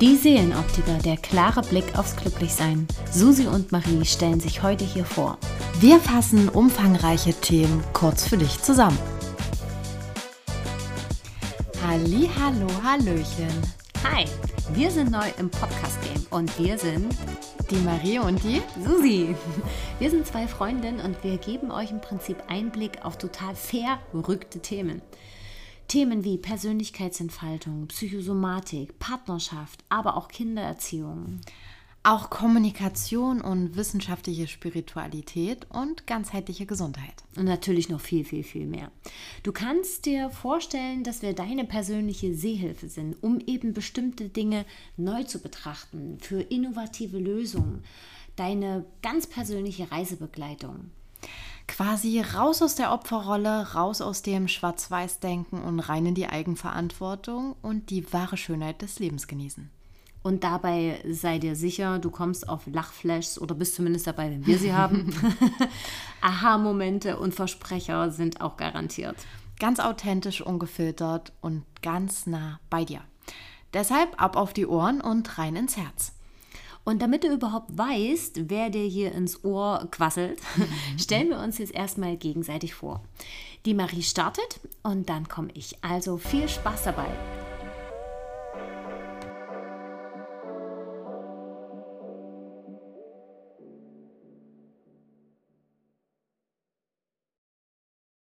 Die Seelenoptiker, der klare Blick aufs Glücklichsein. Susi und Marie stellen sich heute hier vor. Wir fassen umfangreiche Themen kurz für dich zusammen. Halli, hallo, hallöchen. Hi, wir sind neu im Podcast-Game und wir sind Die Marie und die Susi. Wir sind zwei Freundinnen und wir geben euch im Prinzip Einblick auf total verrückte Themen. Themen wie Persönlichkeitsentfaltung, Psychosomatik, Partnerschaft, aber auch Kindererziehung. auch Kommunikation und wissenschaftliche Spiritualität und ganzheitliche Gesundheit. Und natürlich noch viel, viel, viel mehr. Du kannst dir vorstellen, dass wir deine persönliche Sehhilfe sind, um eben bestimmte Dinge neu zu betrachten, für innovative Lösungen, deine ganz persönliche Reisebegleitung. Quasi raus aus der Opferrolle, raus aus dem Schwarz-Weiß-Denken und rein in die Eigenverantwortung und die wahre Schönheit des Lebens genießen. Und dabei sei dir sicher, du kommst auf Lachflashs oder bist zumindest dabei, wenn wir sie haben. Aha-Momente und Versprecher sind auch garantiert. Ganz authentisch, ungefiltert und ganz nah bei dir. Deshalb ab auf die Ohren und rein ins Herz. Und damit du überhaupt weißt, wer dir hier ins Ohr quasselt, stellen wir uns jetzt erstmal gegenseitig vor. Die Marie startet und dann komme ich. Also viel Spaß dabei.